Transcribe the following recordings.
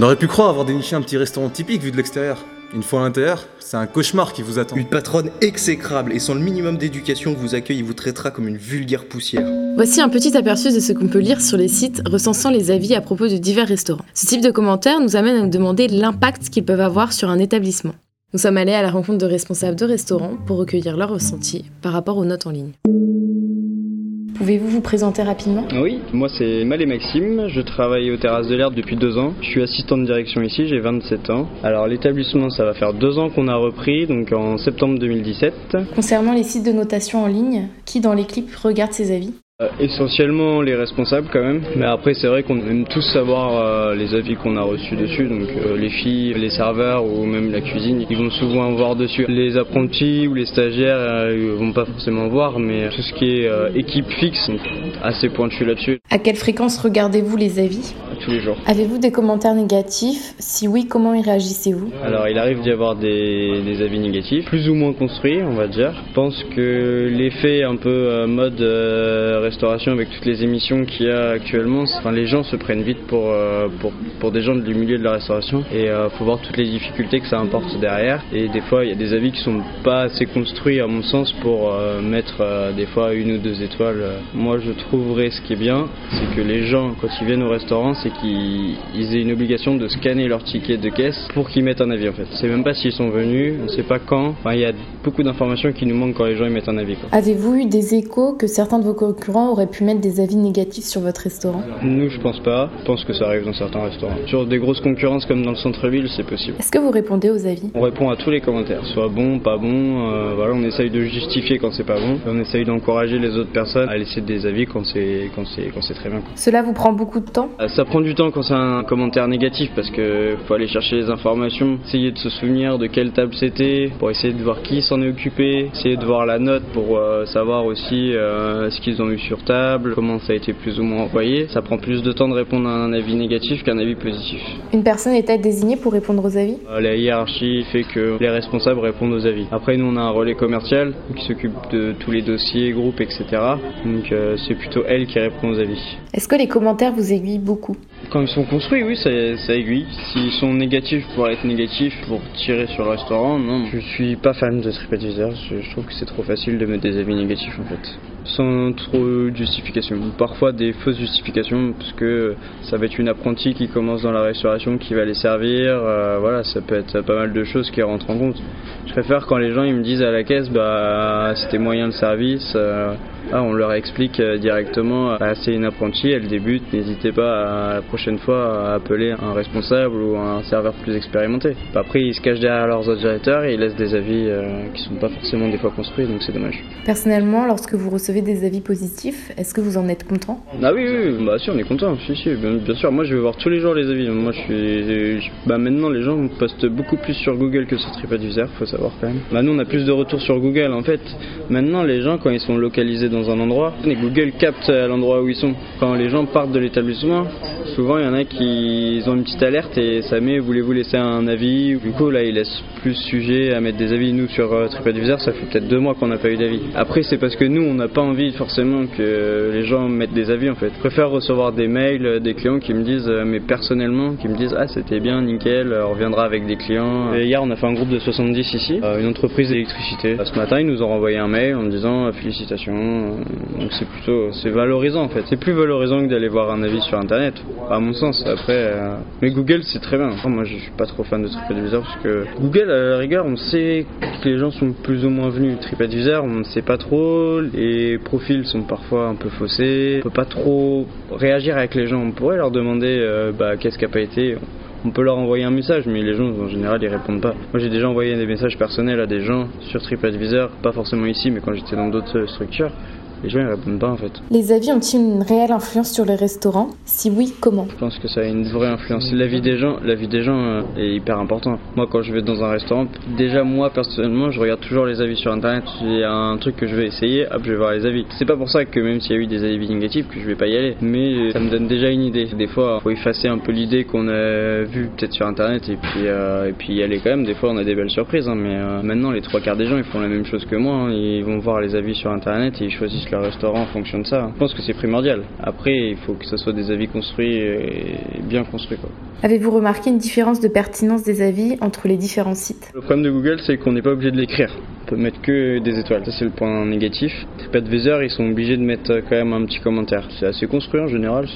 On aurait pu croire avoir déniché un petit restaurant typique vu de l'extérieur. Une fois à l'intérieur, c'est un cauchemar qui vous attend. Une patronne exécrable et sans le minimum d'éducation que vous accueille, il vous traitera comme une vulgaire poussière. Voici un petit aperçu de ce qu'on peut lire sur les sites recensant les avis à propos de divers restaurants. Ce type de commentaires nous amène à nous demander l'impact qu'ils peuvent avoir sur un établissement. Nous sommes allés à la rencontre de responsables de restaurants pour recueillir leurs ressentis par rapport aux notes en ligne. Pouvez-vous vous présenter rapidement? Oui, moi c'est Malé Maxime, je travaille aux terrasses de l'Herbe depuis deux ans. Je suis assistant de direction ici, j'ai 27 ans. Alors l'établissement, ça va faire deux ans qu'on a repris, donc en septembre 2017. Concernant les sites de notation en ligne, qui dans l'équipe regarde ces avis? Essentiellement les responsables quand même, mais après c'est vrai qu'on aime tous savoir euh, les avis qu'on a reçus dessus, donc euh, les filles, les serveurs ou même la cuisine, ils vont souvent voir dessus. Les apprentis ou les stagiaires euh, vont pas forcément voir, mais tout ce qui est euh, équipe fixe, assez pointu là-dessus. À quelle fréquence regardez-vous les avis? Tous les jours. Avez-vous des commentaires négatifs? Si oui, comment y réagissez-vous? Alors il arrive d'y avoir des, des avis négatifs, plus ou moins construits on va dire. Je pense que l'effet un peu euh, mode euh, restauration avec toutes les émissions qu'il y a actuellement, enfin, les gens se prennent vite pour, euh, pour, pour des gens du milieu de la restauration et il faut voir toutes les difficultés que ça importe derrière. Et des fois il y a des avis qui sont pas assez construits à mon sens pour mettre des fois une ou deux étoiles. Moi je trouverais ce qui est bien, c'est que les gens quand ils viennent au restaurant, c'est qu'ils ils aient une obligation de scanner leur ticket de caisse pour qu'ils mettent un avis en fait. C'est même pas s'ils sont venus, on sait pas quand. Enfin, il y a beaucoup d'informations qui nous manquent quand les gens mettent un avis. Avez-vous eu des échos que certains de vos concurrents auraient pu mettre des avis négatifs sur votre restaurant? Nous je pense pas, je pense que ça arrive dans certains restaurants. Sur des grosses concurrences comme dans le centre-ville, c'est possible. Est-ce que vous répondez aux avis? On répond à tous les commentaires, soit bon, pas bon. euh, voilà, on essaye de justifier quand c'est pas bon. On essaye d'encourager les autres personnes à laisser des avis quand c'est quand c'est quand c'est très bien. Cela vous prend beaucoup de temps? Euh, Ça prend du temps quand c'est un commentaire négatif parce que faut aller chercher les informations, essayer de se souvenir de quelle table c'était pour essayer de voir qui s'en est occupé, essayer de voir la note pour euh, savoir aussi euh, ce qu'ils ont eu sur table, comment ça a été plus ou moins envoyé. Ça prend plus de temps de répondre à un avis négatif qu'un avis positif. Une personne est-elle désignée pour répondre aux avis? Euh, La hiérarchie fait que les responsables répondent aux avis. Après, nous, on a un relais commercial qui s'occupe de tous les dossiers, groupes, etc. Donc, c'est plutôt elle qui répond aux avis. Est-ce que les commentaires vous aiguillent beaucoup? Quand ils sont construits, oui, ça, ça aiguille. S'ils sont négatifs pour être négatifs, pour tirer sur le restaurant, non. Je suis pas fan de TripAdvisor. Je, je trouve que c'est trop facile de mettre des avis négatifs, en fait. Sans trop de justification. Parfois des fausses justifications, parce que ça va être une apprentie qui commence dans la restauration qui va les servir. euh, voilà, ça peut être pas mal de choses qui rentrent en compte. Je préfère quand les gens ils me disent à la caisse, bah c'était moyen le service. euh, ah, on leur explique euh, directement, ah, c'est une apprentie, elle débute, n'hésitez pas à, la prochaine fois à appeler un responsable ou un serveur plus expérimenté. Après, ils se cachent derrière leurs autres directeurs et ils laissent des avis euh, qui sont pas forcément des fois construits, donc c'est dommage. Personnellement, lorsque vous recevez des avis positifs, est-ce que vous en êtes content? Ah oui, oui, bah si, on est content, si, si, bien, sûr. Moi, je vais voir tous les jours les avis. Moi, je suis, bah maintenant, les gens postent beaucoup plus sur Google que sur TripAdvisor, faut savoir quand même. Bah nous, on a plus de retours sur Google. En fait, maintenant, les gens, quand ils sont localisés dans un endroit, Google captent à l'endroit où ils sont. Quand les gens partent de l'établissement, souvent, il y en a qui ont une petite alerte et ça met, voulez-vous laisser un avis Du coup, là, ils laissent plus sujet à mettre des avis. Nous, sur euh, TripAdvisor, ça fait peut-être deux mois qu'on n'a pas eu d'avis. Après, c'est parce que nous, on n'a pas envie forcément que les gens mettent des avis en fait. Je préfère recevoir des mails euh, des clients qui me disent, euh, mais personnellement, qui me disent Ah, c'était bien, nickel, on reviendra avec des clients. Hier, on a fait un groupe de 70 ici, une entreprise d'électricité. Ce matin, ils nous ont renvoyé un mail en me disant Félicitations. Donc, c'est plutôt, c'est valorisant en fait. C'est plus valorisant que d'aller voir un avis sur internet, à mon sens. Après, euh, mais Google, c'est très bien. Moi, je suis pas trop fan de TripAdvisor parce que Google, à la rigueur, on sait que les gens sont plus ou moins venus. TripAdvisor, on ne sait pas trop. Les profils sont parfois un peu faussés. On peut pas trop réagir avec les gens. On pourrait leur demander euh, bah, qu'est-ce qui a pas été. On peut leur envoyer un message, mais les gens en général ils répondent pas. Moi j'ai déjà envoyé des messages personnels à des gens sur TripAdvisor, pas forcément ici, mais quand j'étais dans d'autres structures. Les gens ils répondent pas en fait. Les avis ont-ils une réelle influence sur les restaurants Si oui, comment? Je pense que ça a une vraie influence. La vie des gens, la vie des gens euh, est hyper importante. Moi, quand je vais dans un restaurant, déjà moi personnellement, je regarde toujours les avis sur internet. S'il y a un truc que je vais essayer, hop, je vais voir les avis. C'est pas pour ça que même s'il y a eu des avis négatifs, que je vais pas y aller. Mais ça me donne déjà une idée. Des fois, faut effacer un peu l'idée qu'on a vue peut-être sur internet et puis euh, et puis y aller quand même. Des fois, on a des belles surprises. hein, mais euh, maintenant, les trois quarts des gens, ils font la même chose que moi. hein. Ils vont voir les avis sur internet et ils choisissent que le restaurant fonctionne ça. Je pense que c'est primordial. Après, il faut que ce soit des avis construits et bien construits. Avez-vous remarqué une différence de pertinence des avis entre les différents sites? Le problème de Google, c'est qu'on n'est pas obligé de l'écrire. On peut mettre que des étoiles. Ça, c'est le point négatif. TripAdvisor, ils sont obligés de mettre quand même un petit commentaire. C'est assez construit en général.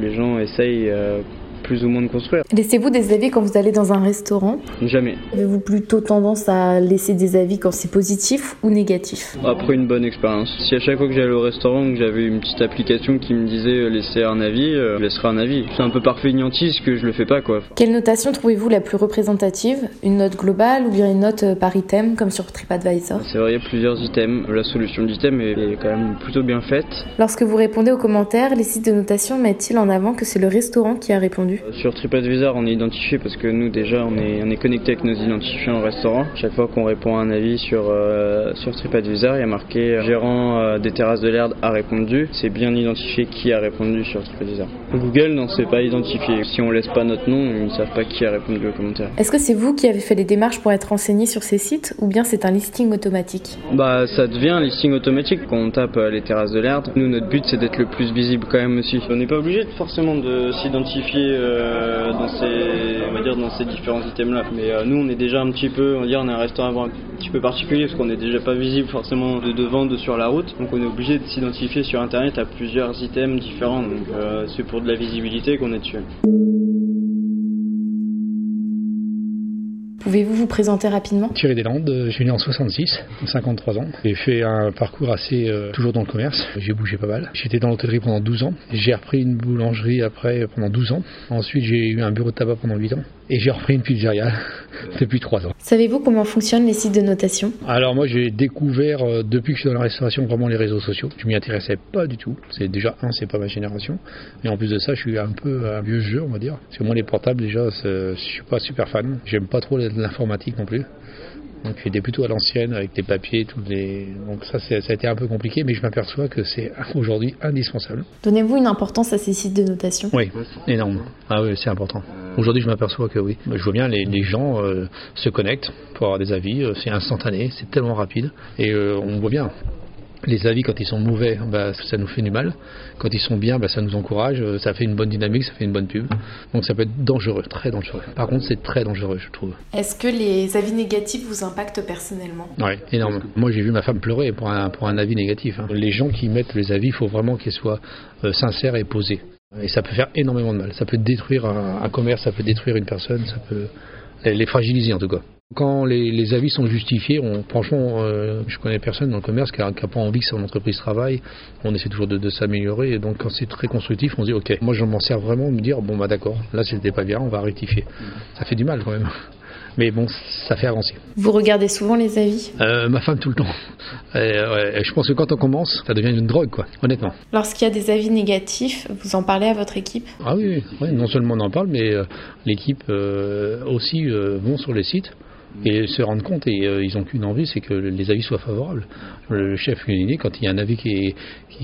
les gens essayent euh, plus ou moins de construire. Laissez-vous des avis quand vous allez dans un restaurant? Jamais. Avez-vous plutôt tendance à laisser des avis quand c'est positif ou négatif? Après une bonne expérience. Si à chaque fois que j'allais au restaurant, que j'avais une petite application qui me disait euh, laisser un avis, euh, je laisserai un avis. C'est un peu par feignantise que je le fais pas quoi. Quelle notation trouvez-vous la plus représentative? Une note globale ou bien une note euh, par item comme sur TripAdvisor? C'est vrai, il y a plusieurs items. La solution d'item est quand même plutôt bien faite. Lorsque vous répondez aux commentaires, les sites de notation mettent-ils en avant que c'est le restaurant qui a répondu? Sur TripAdvisor, on est identifié parce que nous déjà on est, on est connecté avec nos identifiants au restaurant. Chaque fois qu'on répond à un avis sur, euh, sur TripAdvisor, il y a marqué euh, gérant euh, des terrasses de l'Erde a répondu. C'est bien identifié qui a répondu sur TripAdvisor. Google, non, c'est pas identifié. Si on laisse pas notre nom, ils ne savent pas qui a répondu au commentaire. Est-ce que c'est vous qui avez fait les démarches pour être renseigné sur ces sites ou bien c'est un listing automatique? Bah ça devient un listing automatique quand on tape les terrasses de l'Erde. Nous notre but c'est d'être le plus visible quand même aussi. On n'est pas obligé forcément de s'identifier dans ces, on va dire dans ces différents items là. Mais euh, nous, on est déjà un petit peu, on va on est un restaurant un petit peu particulier parce qu'on n'est déjà pas visible forcément de devant, de sur la route. Donc on est obligé de s'identifier sur internet à plusieurs items différents. Donc euh, c'est pour de la visibilité qu'on est dessus. Pouvez-vous vous présenter rapidement? Thierry Deslandes, je suis né en 66, 53 ans. J'ai fait un parcours assez euh, toujours dans le commerce. J'ai bougé pas mal. J'étais dans l'hôtellerie pendant 12 ans. J'ai repris une boulangerie après pendant 12 ans. Ensuite, j'ai eu un bureau de tabac pendant 8 ans. Et j'ai repris une pizzeria depuis 3 ans. Savez-vous comment fonctionnent les sites de notation? Alors moi, j'ai découvert euh, depuis que je suis dans la restauration vraiment les réseaux sociaux. Je m'y intéressais pas du tout. C'est déjà un, c'est pas ma génération. Et en plus de ça, je suis un peu un vieux jeu, on va dire. Parce que moi, les portables déjà, je suis pas super fan. J'aime pas trop l'informatique non plus. Donc j'étais plutôt à l'ancienne avec les papiers, les. Donc ça, ça a été un peu compliqué, mais je m'aperçois que c'est aujourd'hui indispensable. Donnez-vous une importance à ces sites de notation Oui, énorme. Ah oui, c'est important. Aujourd'hui, je m'aperçois que oui. Je vois bien les, les gens euh, se connectent pour avoir des avis. Euh, c'est instantané, c'est tellement rapide, et euh, on voit bien les avis, quand ils sont mauvais, bah, ça nous fait du mal. Quand ils sont bien, bah, ça nous encourage. Euh, ça fait une bonne dynamique, ça fait une bonne pub. Donc ça peut être dangereux, très dangereux. Par contre, c'est très dangereux, je trouve. Est-ce que les avis négatifs vous impactent personnellement? Oui, énormément. Moi, j'ai vu ma femme pleurer pour un, pour un avis négatif. Hein. Les gens qui mettent les avis, il faut vraiment qu'ils soient euh, sincères et posés. Et ça peut faire énormément de mal. Ça peut détruire un, commerce, ça peut détruire une personne, ça peut les fragiliser en tout cas. Quand les, avis sont justifiés, on, franchement, euh, je connais personne dans le commerce qui n'a pas envie que son entreprise travaille. On essaie toujours de, s'améliorer. Et donc, quand c'est très constructif, on se dit, OK, moi, je m'en sers vraiment de me dire, bon, bah d'accord, là, c'était pas bien, on va rectifier. Ça fait du mal quand même. Mais bon, ça fait avancer. Vous regardez souvent les avis? Euh, Ma femme tout le temps. Et, je pense que quand on commence, ça devient une drogue, quoi, honnêtement. Lorsqu'il y a des avis négatifs, vous en parlez à votre équipe? Ah oui, oui, non seulement on en parle, mais euh, l'équipe aussi vont sur les sites et se rendre compte et euh, ils n'ont qu'une envie, c'est que les avis soient favorables. Le chef cuisinier, quand il y a un avis qui,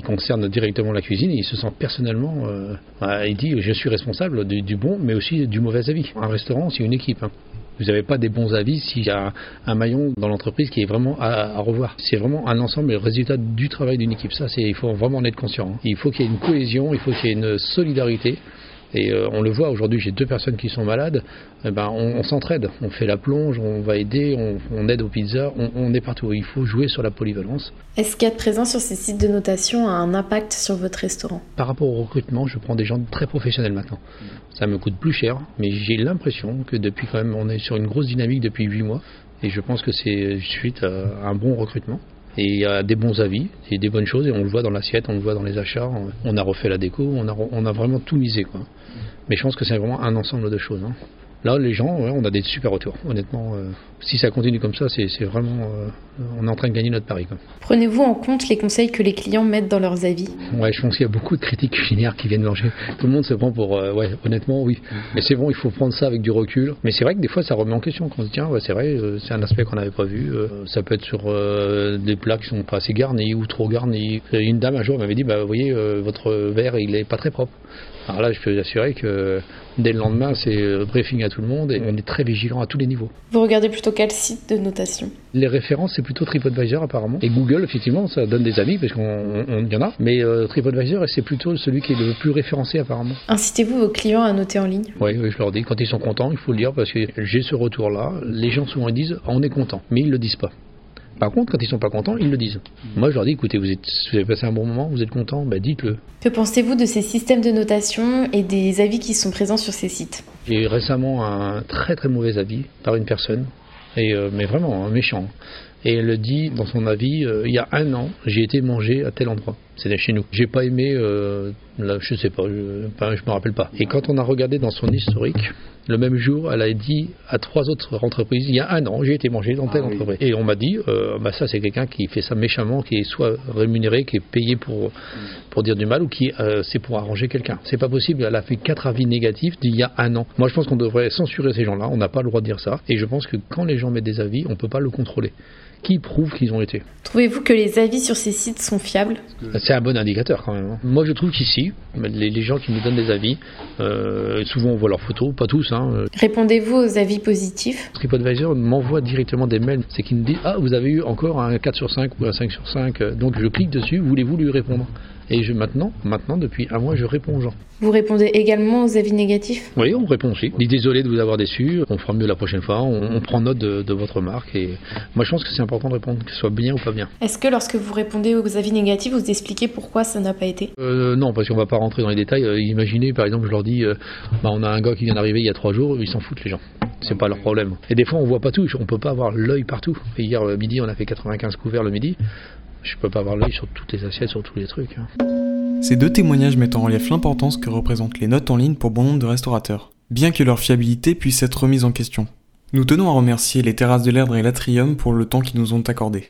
concerne directement la cuisine, il se sent personnellement, euh, bah, il dit je suis responsable du, bon, mais aussi du mauvais avis. Un restaurant, c'est une équipe. Hein. Vous n'avez pas des bons avis s'il y a un maillon dans l'entreprise qui est vraiment à, revoir. C'est vraiment un ensemble le résultat du travail d'une équipe. Ça, il faut vraiment en être conscient. Hein. Il faut qu'il y ait une cohésion, il faut qu'il y ait une solidarité. Et euh, on le voit aujourd'hui, j'ai deux personnes qui sont malades, eh ben, on, s'entraide, on fait la plonge, on va aider, on, aide aux pizzas, on, est partout. Il faut jouer sur la polyvalence. Est-ce qu'être présent sur ces sites de notation a un impact sur votre restaurant? Par rapport au recrutement, je prends des gens très professionnels maintenant. Ça me coûte plus cher, mais j'ai l'impression que depuis quand même, on est sur une grosse dynamique depuis 8 mois. Et je pense que c'est suite à un bon recrutement. Et il y a des bons avis, et des bonnes choses, et on le voit dans l'assiette, on le voit dans les achats. On a refait la déco, on a, vraiment tout misé. Quoi. Mais je pense que c'est vraiment un ensemble de choses. Hein. Là, les gens, on a des super retours. Honnêtement, euh, si ça continue comme ça, c'est vraiment. Euh, on est en train de gagner notre pari. Prenez-vous en compte les conseils que les clients mettent dans leurs avis? Ouais, je pense qu'il y a beaucoup de critiques culinaires qui viennent manger. Tout le monde se prend pour. Euh, ouais, honnêtement, oui. Mais c'est bon, il faut prendre ça avec du recul. Mais c'est vrai que des fois, ça remet en question. Quand on se dit, tiens, ouais, c'est vrai, c'est un aspect qu'on n'avait pas vu. ça peut être sur des plats qui sont pas assez garnis ou trop garnis. Une dame un jour m'avait dit, bah, vous voyez, votre verre, il est pas très propre. Alors là, je peux vous assurer que Dès le lendemain, c'est euh, briefing à tout le monde et on est très vigilant à tous les niveaux. Vous regardez plutôt quel site de notation? Les références, c'est plutôt TripAdvisor apparemment. Et Google, effectivement, ça donne des amis parce qu'on on- y en a. Mais euh, TripAdvisor, c'est plutôt celui qui est le plus référencé apparemment. Incitez-vous vos clients à noter en ligne? Oui, oui, je leur dis, quand ils sont contents, il faut le dire parce que j'ai ce retour-là. Les gens souvent ils disent, on est content, mais ils le disent pas. Par contre, quand ils sont pas contents, ils le disent. Moi, je leur dis, écoutez, vous, êtes, vous avez passé un bon moment, vous êtes content, bah, dites-le. Que pensez-vous de ces systèmes de notation et des avis qui sont présents sur ces sites? J'ai eu récemment un très très mauvais avis par une personne, et, euh, mais vraiment un méchant. Et elle le dit dans son avis, euh, il y a un an, j'ai été mangé à tel endroit. C'était chez nous. J'ai pas aimé, euh, là, je sais pas, je, je me rappelle pas. Et quand on a regardé dans son historique, le même jour, elle a dit à trois autres entreprises, il y a un an, j'ai été mangé dans telle Ah oui. entreprise. Et on m'a dit, euh, bah ça c'est quelqu'un qui fait ça méchamment, qui est soit rémunéré, qui est payé pour, pour dire du mal, ou qui euh, c'est pour arranger quelqu'un. C'est pas possible, elle a fait quatre avis négatifs d'il y a un an. Moi je pense qu'on devrait censurer ces gens-là, on n'a pas le droit de dire ça. Et je pense que quand les gens mettent des avis, on peut pas le contrôler. Qui prouve qu'ils ont été? Trouvez-vous que les avis sur ces sites sont fiables? C'est un bon indicateur quand même. hein. Moi je trouve qu'ici, les, les gens qui nous donnent des avis, euh, souvent on voit leurs photos, pas tous. Hein. Euh, Répondez-vous aux avis positifs TripAdvisor m'envoie directement des mails. C'est qu'il me dit Ah, vous avez eu encore un 4 sur 5 ou un 5 sur 5. euh, Donc je clique dessus, voulez-vous lui répondre? Et je, maintenant, maintenant, depuis un mois, je réponds aux gens. Vous répondez également aux avis négatifs? Oui, on répond aussi. On dit désolé de vous avoir déçu, on fera mieux la prochaine fois, on, on prend note de, de votre marque. Et moi je pense que c'est important de répondre, que ce soit bien ou pas bien. Est-ce que lorsque vous répondez aux avis négatifs, vous expliquez pourquoi ça n'a pas été? Euh, non, parce qu'on va pas rentrer dans les détails. Euh, imaginez, par exemple, je leur dis, euh, bah, on a un gars qui vient d'arriver il y a trois jours, ils s'en foutent les gens. C'est pas leur problème. Et des fois, on voit pas tout. On peut pas avoir l'œil partout. Et hier midi, on a fait 95 couverts le midi. Je peux pas avoir l'œil sur toutes les assiettes, sur tous les trucs. hein. Ces deux témoignages mettent en relief l'importance que représentent les notes en ligne pour bon nombre de restaurateurs, bien que leur fiabilité puisse être remise en question. Nous tenons à remercier les Terrasses de l'Erdre et l'Atrium pour le temps qu'ils nous ont accordé.